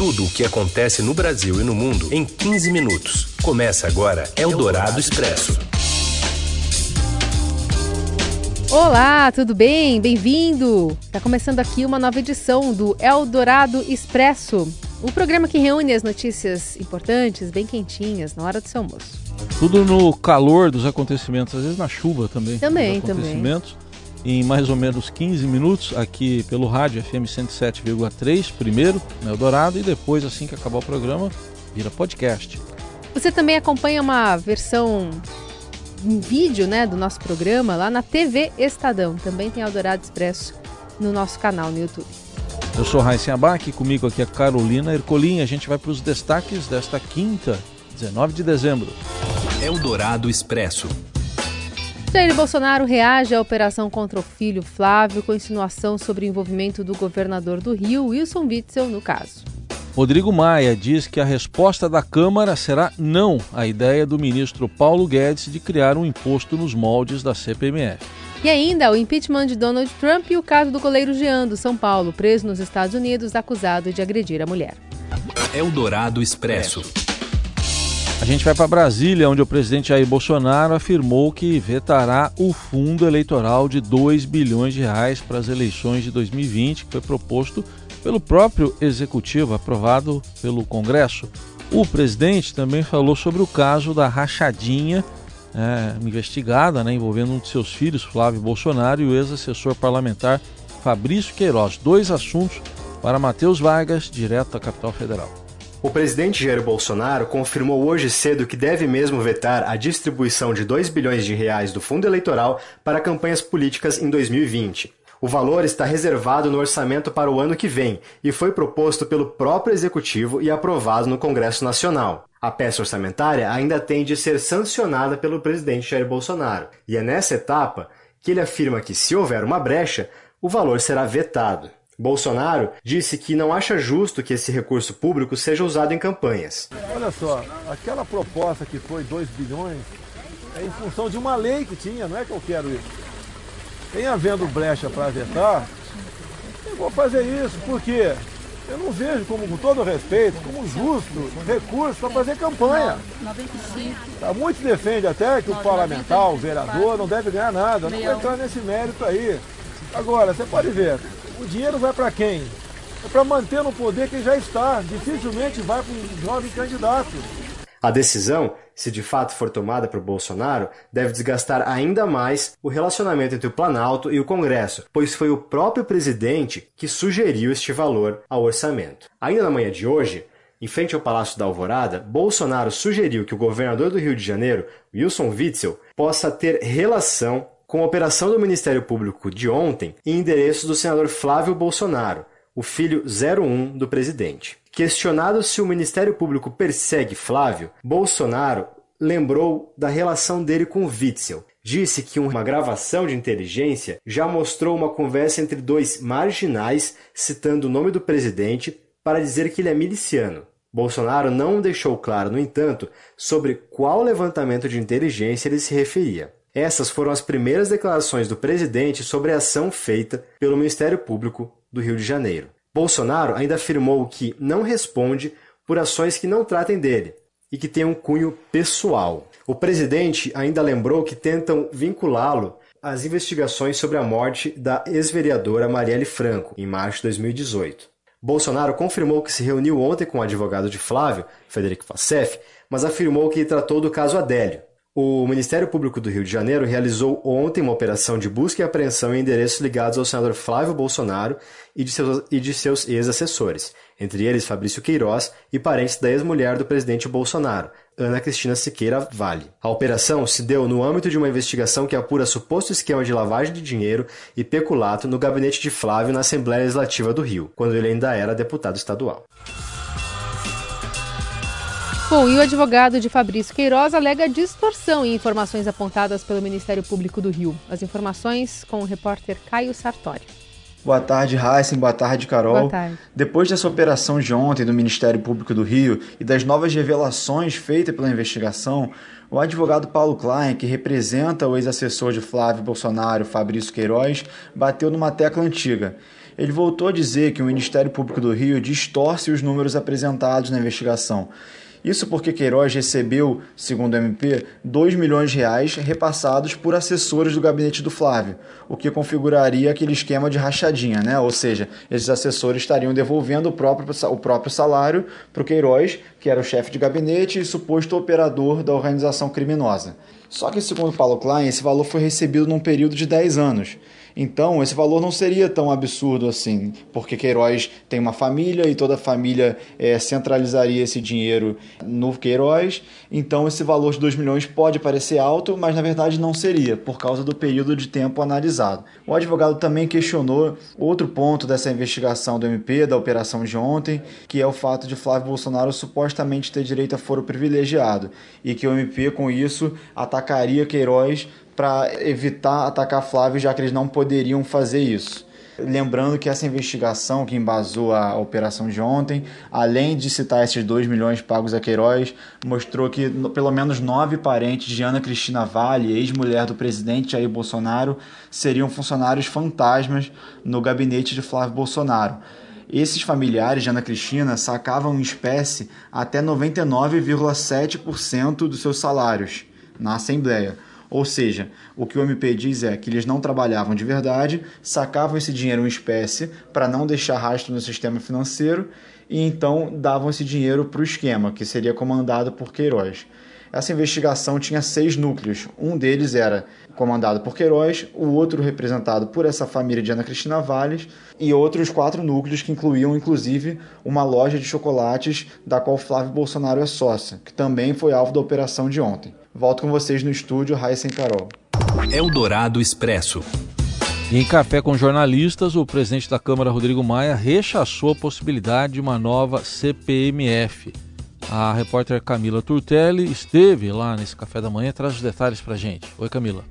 tudo o que acontece no Brasil e no mundo em 15 minutos. Começa agora Eldorado Expresso. Olá, tudo bem? Bem-vindo! Está começando aqui uma nova edição do Eldorado Expresso, o programa que reúne as notícias importantes, bem quentinhas, na hora do seu almoço. Tudo no calor dos acontecimentos, às vezes na chuva também. Também, também em mais ou menos 15 minutos aqui pelo rádio FM 107,3, primeiro no Eldorado e depois, assim que acabar o programa, vira podcast. Você também acompanha uma versão em vídeo né, do nosso programa lá na TV Estadão. Também tem Eldorado Expresso no nosso canal no YouTube. Eu sou Raíssa Abac, comigo aqui é Carolina Ercolim. A gente vai para os destaques desta quinta, 19 de dezembro. Eldorado Expresso. Jair Bolsonaro reage à operação contra o filho Flávio com insinuação sobre o envolvimento do governador do Rio, Wilson Witzel, no caso. Rodrigo Maia diz que a resposta da Câmara será não à ideia do ministro Paulo Guedes de criar um imposto nos moldes da CPMF. E ainda o impeachment de Donald Trump e o caso do goleiro Jean do São Paulo, preso nos Estados Unidos, acusado de agredir a mulher. Eldorado Expresso. A gente vai para Brasília, onde o presidente Jair Bolsonaro afirmou que vetará o fundo eleitoral de 2 bilhões de reais para as eleições de 2020, que foi proposto pelo próprio executivo, aprovado pelo Congresso. O presidente também falou sobre o caso da rachadinha é, investigada, né, envolvendo um de seus filhos, Flávio Bolsonaro, e o ex-assessor parlamentar Fabrício Queiroz. Dois assuntos para Matheus Vargas, direto da capital federal. O presidente Jair Bolsonaro confirmou hoje cedo que deve mesmo vetar a distribuição de 2 bilhões de reais do fundo eleitoral para campanhas políticas em 2020. O valor está reservado no orçamento para o ano que vem e foi proposto pelo próprio executivo e aprovado no Congresso Nacional. A peça orçamentária ainda tem de ser sancionada pelo presidente Jair Bolsonaro, e é nessa etapa que ele afirma que, se houver uma brecha, o valor será vetado. Bolsonaro disse que não acha justo que esse recurso público seja usado em campanhas. Olha só, aquela proposta que foi 2 bilhões é em função de uma lei que tinha, não é que eu quero isso. Tem havendo brecha para vetar, eu vou fazer isso, porque eu não vejo como, com todo respeito, como justo recurso para fazer campanha. 95. Tá, muitos defendem até que o parlamentar, o vereador, não deve ganhar nada. Não vou entrar nesse mérito aí. Agora, você pode ver, o dinheiro vai para quem? É para manter no poder quem já está. Dificilmente vai para um jovem candidato. A decisão, se de fato for tomada por Bolsonaro, deve desgastar ainda mais o relacionamento entre o Planalto e o Congresso, pois foi o próprio presidente que sugeriu este valor ao orçamento. Ainda na manhã de hoje, em frente ao Palácio da Alvorada, Bolsonaro sugeriu que o governador do Rio de Janeiro, Wilson Witzel, possa ter relação com a operação do Ministério Público de ontem em endereço do senador Flávio Bolsonaro, o filho 01 do presidente. Questionado se o Ministério Público persegue Flávio, Bolsonaro lembrou da relação dele com Witzel. Disse que uma gravação de inteligência já mostrou uma conversa entre dois marginais citando o nome do presidente para dizer que ele é miliciano. Bolsonaro não deixou claro, no entanto, sobre qual levantamento de inteligência ele se referia. Essas foram as primeiras declarações do presidente sobre a ação feita pelo Ministério Público do Rio de Janeiro. Bolsonaro ainda afirmou que não responde por ações que não tratem dele e que têm um cunho pessoal. O presidente ainda lembrou que tentam vinculá-lo às investigações sobre a morte da ex-vereadora Marielle Franco, em março de 2018. Bolsonaro confirmou que se reuniu ontem com o advogado de Flávio, Federico Fassef, mas afirmou que tratou do caso Adélio, o Ministério Público do Rio de Janeiro realizou ontem uma operação de busca e apreensão em endereços ligados ao senador Flávio Bolsonaro e de seus, e de seus ex-assessores, entre eles Fabrício Queiroz e parentes da ex-mulher do presidente Bolsonaro, Ana Cristina Siqueira Vale. A operação se deu no âmbito de uma investigação que apura suposto esquema de lavagem de dinheiro e peculato no gabinete de Flávio na Assembleia Legislativa do Rio, quando ele ainda era deputado estadual. Bom, e o advogado de Fabrício Queiroz alega distorção em informações apontadas pelo Ministério Público do Rio. As informações com o repórter Caio Sartori. Boa tarde, Heisen. Boa tarde, Carol. Boa tarde. Depois dessa operação de ontem do Ministério Público do Rio e das novas revelações feitas pela investigação, o advogado Paulo Klein, que representa o ex-assessor de Flávio Bolsonaro, Fabrício Queiroz, bateu numa tecla antiga. ele voltou a dizer que o Ministério Público do Rio distorce os números apresentados na investigação isso porque Queiroz recebeu, segundo o MP, 2 milhões de reais repassados por assessores do gabinete do Flávio, o que configuraria aquele esquema de rachadinha, né? Ou seja, esses assessores estariam devolvendo o próprio, o próprio salário para o Queiroz, que era o chefe de gabinete e suposto operador da organização criminosa. Só que, segundo Paulo Klein, esse valor foi recebido num período de 10 anos. Então, esse valor não seria tão absurdo assim, porque Queiroz tem uma família e toda a família é, centralizaria esse dinheiro no Queiroz. Então, esse valor de 2 milhões pode parecer alto, mas na verdade não seria, por causa do período de tempo analisado. O advogado também questionou outro ponto dessa investigação do MP, da operação de ontem, que é o fato de Flávio Bolsonaro supostamente ter direito a foro privilegiado e que o MP, com isso, atacaria Queiroz para evitar atacar Flávio, já que eles não poderiam fazer isso. Lembrando que essa investigação que embasou a operação de ontem, além de citar esses 2 milhões pagos a Queiroz, mostrou que pelo menos nove parentes de Ana Cristina Vale, ex-mulher do presidente Jair Bolsonaro, seriam funcionários fantasmas no gabinete de Flávio Bolsonaro. Esses familiares de Ana Cristina sacavam em espécie até 99,7% dos seus salários na Assembleia ou seja, o que o MP diz é que eles não trabalhavam de verdade, sacavam esse dinheiro em espécie para não deixar rastro no sistema financeiro e então davam esse dinheiro para o esquema, que seria comandado por Queiroz. Essa investigação tinha seis núcleos. Um deles era comandado por Queiroz, o outro representado por essa família de Ana Cristina Valles e outros quatro núcleos que incluíam inclusive uma loja de chocolates da qual Flávio Bolsonaro é sócio, que também foi alvo da operação de ontem. Volto com vocês no estúdio, Raíssa e Carol. Eldorado Expresso. em café com jornalistas, o presidente da Câmara, Rodrigo Maia, rechaçou a possibilidade de uma nova CPMF. A repórter Camila Turtelli esteve lá nesse café da manhã, traz os detalhes para gente. Oi, Camila.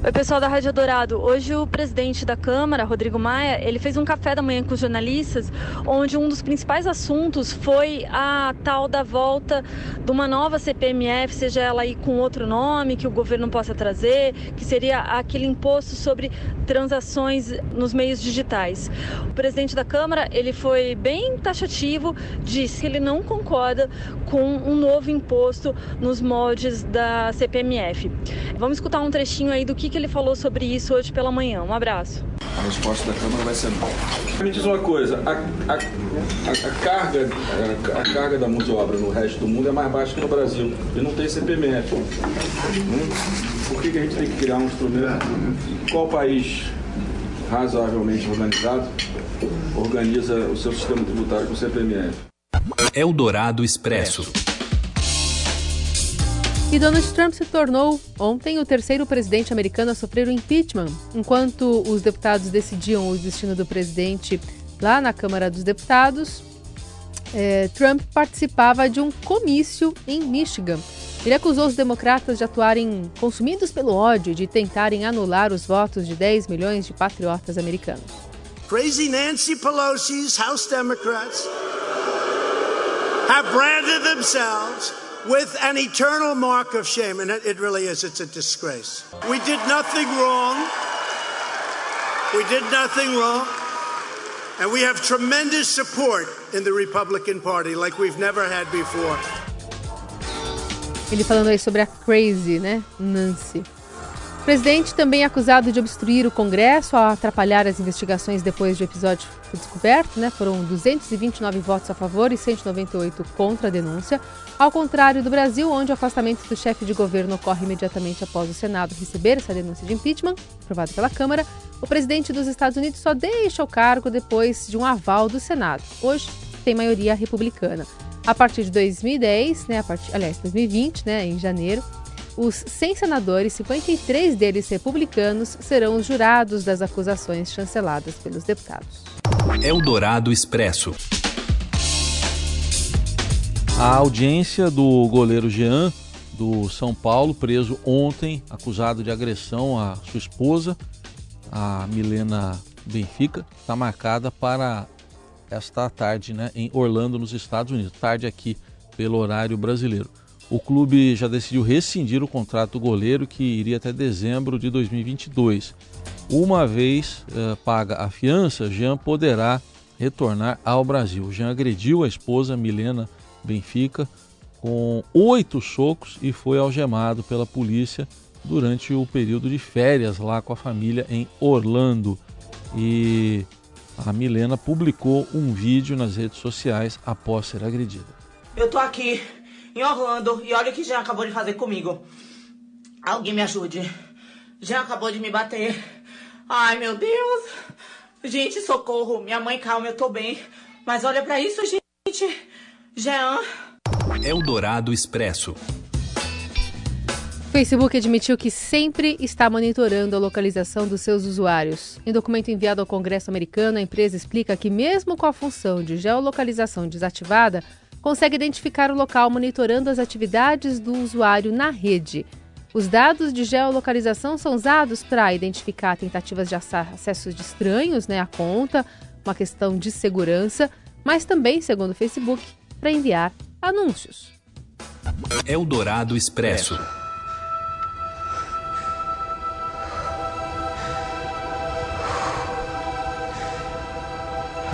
Oi, pessoal da Rádio Dourado. Hoje o presidente da Câmara, Rodrigo Maia, ele fez um café da manhã com os jornalistas, onde um dos principais assuntos foi a tal da volta de uma nova CPMF, seja ela aí com outro nome que o governo possa trazer, que seria aquele imposto sobre transações nos meios digitais. O presidente da Câmara, ele foi bem taxativo, disse que ele não concorda com um novo imposto nos moldes da CPMF. Vamos escutar um trechinho aí do que, que ele falou sobre isso hoje pela manhã. Um abraço. A resposta da Câmara vai ser não. Me diz uma coisa, a, a, a, a carga, a, carga da mão de obra no resto do mundo é mais baixa que no Brasil. E não tem CPMF. Hum? Por que, que a gente tem que criar um instrumento? Qual país razoavelmente organizado organiza o seu sistema tributário com CPMF? Eldorado Expresso. E Donald Trump se tornou ontem o terceiro presidente americano a sofrer o impeachment, enquanto os deputados decidiam o destino do presidente lá na Câmara dos Deputados. É, Trump participava de um comício em Michigan. Ele acusou os democratas de atuarem consumidos pelo ódio e de tentarem anular os votos de 10 milhões de patriotas americanos. Crazy Nancy Pelosi's House Democrats have branded themselves with an eternal mark of shame. And it really is. It's a disgrace. We did nothing wrong. We did nothing wrong. And we have tremendous support in the Republican Party like we've never had before. Ele falando aí sobre a crazy, né, Nancy. Presidente também é acusado de obstruir o Congresso ao atrapalhar as investigações depois do episódio descoberto, né? Foram 229 votos a favor e 198 contra a denúncia, ao contrário do Brasil, onde o afastamento do chefe de governo ocorre imediatamente após o Senado receber essa denúncia de impeachment, aprovada pela Câmara. O presidente dos Estados Unidos só deixa o cargo depois de um aval do Senado. Hoje tem maioria republicana. A partir de 2010, né, a partir, aliás, 2020, né, em janeiro, os 100 senadores, 53 deles republicanos, serão os jurados das acusações chanceladas pelos deputados. Eldorado Expresso. A audiência do goleiro Jean, do São Paulo, preso ontem, acusado de agressão à sua esposa, a Milena Benfica, está marcada para esta tarde né, em Orlando, nos Estados Unidos. Tarde aqui, pelo horário brasileiro. O clube já decidiu rescindir o contrato do goleiro que iria até dezembro de 2022. Uma vez uh, paga a fiança, Jean poderá retornar ao Brasil. Jean agrediu a esposa Milena Benfica com oito socos e foi algemado pela polícia durante o período de férias lá com a família em Orlando. E a Milena publicou um vídeo nas redes sociais após ser agredida. Eu tô aqui em Orlando e olha o que Jean acabou de fazer comigo. Alguém me ajude. Jean acabou de me bater. Ai, meu Deus. Gente, socorro. Minha mãe, calma, eu tô bem. Mas olha para isso, gente. Jean. Eldorado Expresso. Facebook admitiu que sempre está monitorando a localização dos seus usuários. Em documento enviado ao Congresso americano, a empresa explica que, mesmo com a função de geolocalização desativada, consegue identificar o local monitorando as atividades do usuário na rede. Os dados de geolocalização são usados para identificar tentativas de acessos de estranhos né, à conta, uma questão de segurança, mas também, segundo o Facebook, para enviar anúncios. Eldorado Expresso.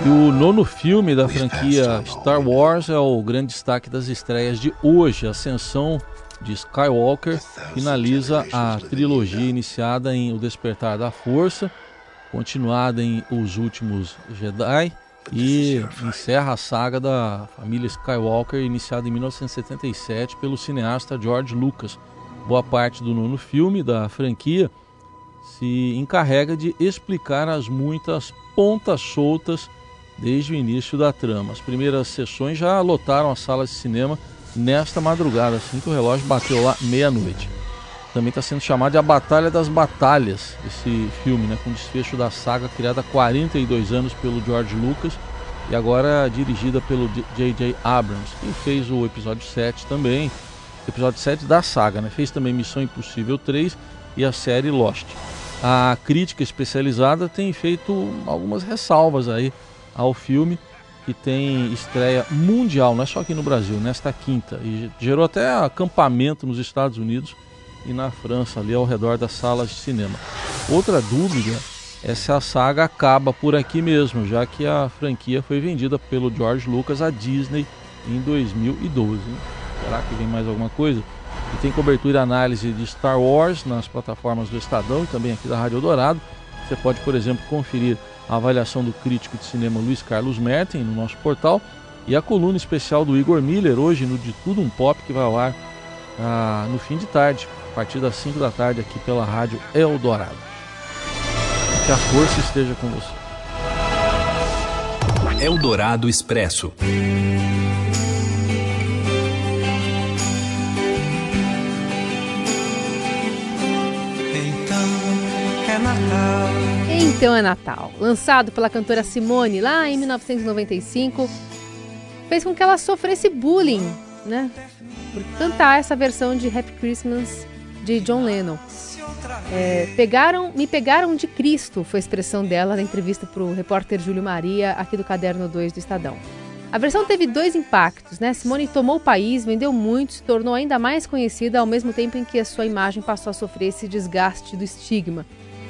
E o nono filme da franquia Star Wars é o grande destaque das estreias de hoje. A Ascensão de Skywalker finaliza a trilogia iniciada em O Despertar da Força, continuada em Os Últimos Jedi e encerra a saga da família Skywalker iniciada em 1977 pelo cineasta George Lucas. Boa parte do nono filme da franquia se encarrega de explicar as muitas pontas soltas desde o início da trama. As primeiras sessões já lotaram as salas de cinema nesta madrugada, assim que o relógio bateu lá meia-noite. Também está sendo chamado de A Batalha das Batalhas, esse filme, né, com desfecho da saga criada há 42 anos pelo George Lucas e agora dirigida pelo J.J. Abrams, quem fez o episódio 7 também, episódio 7 da saga, né? fez também Missão Impossível 3 e a série Lost. A crítica especializada tem feito algumas ressalvas aí ao filme, que tem estreia mundial, não é só aqui no Brasil, nesta quinta. E gerou até acampamento nos Estados Unidos e na França, ali ao redor das salas de cinema. Outra dúvida é se a saga acaba por aqui mesmo, já que a franquia foi vendida pelo George Lucas à Disney em 2012. Será que vem mais alguma coisa? E tem cobertura e análise de Star Wars nas plataformas do Estadão e também aqui da Rádio Dourado. Você pode, por exemplo, conferir a avaliação do crítico de cinema Luiz Carlos Merten no nosso portal e a coluna especial do Igor Miller hoje no De Tudo Um Pop que vai ao ar ah, no fim de tarde, a partir das 5 da tarde aqui pela Rádio Eldorado. Que a força esteja com você. Eldorado Expresso. Então é Natal. Então é Natal. Lançado pela cantora Simone lá em 1995, fez com que ela sofresse bullying, né? Por cantar essa versão de Happy Christmas de John Lennon. É, pegaram, me pegaram de Cristo, foi a expressão dela na entrevista para o repórter Júlio Maria, aqui do Caderno 2 do Estadão. A versão teve dois impactos, né? Simone tomou o país, vendeu muito, se tornou ainda mais conhecida ao mesmo tempo em que a sua imagem passou a sofrer esse desgaste do estigma.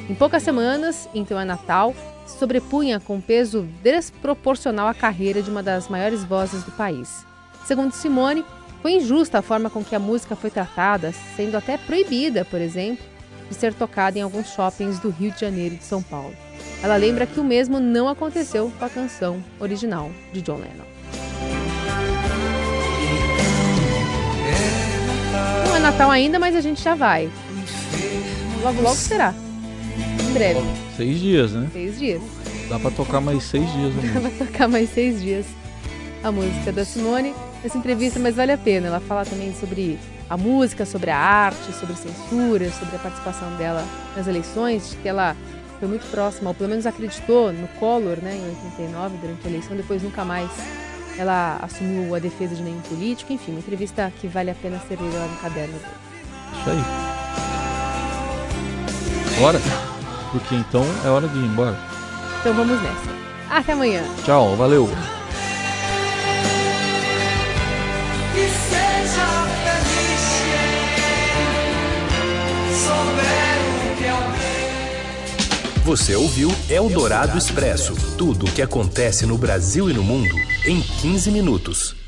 Em poucas semanas, então é Natal, sobrepunha com peso desproporcional à carreira de uma das maiores vozes do país. Segundo Simone, foi injusta a forma com que a música foi tratada, sendo até proibida, por exemplo, de ser tocada em alguns shoppings do Rio de Janeiro e de São Paulo. Ela lembra que o mesmo não aconteceu com a canção original de John Lennon. Não é Natal ainda, mas a gente já vai. Logo, logo será breve. Seis dias, né? Seis dias. Dá pra tocar mais seis dias. Dá pra tocar mais seis dias a música da Simone. Essa entrevista, mas vale a pena. Ela fala também sobre a música, sobre a arte, sobre censura, sobre a participação dela nas eleições, que ela foi muito próxima, ou pelo menos acreditou no Collor, né, em 89, durante a eleição, depois nunca mais ela assumiu a defesa de nenhum político, enfim, uma entrevista que vale a pena ser lida lá no caderno. Isso aí. Bora! porque então é hora de ir embora. Então vamos nessa. Até amanhã. Tchau, valeu. O. Você ouviu Eldorado Expresso tudo o que acontece no Brasil e no mundo em 15 minutos.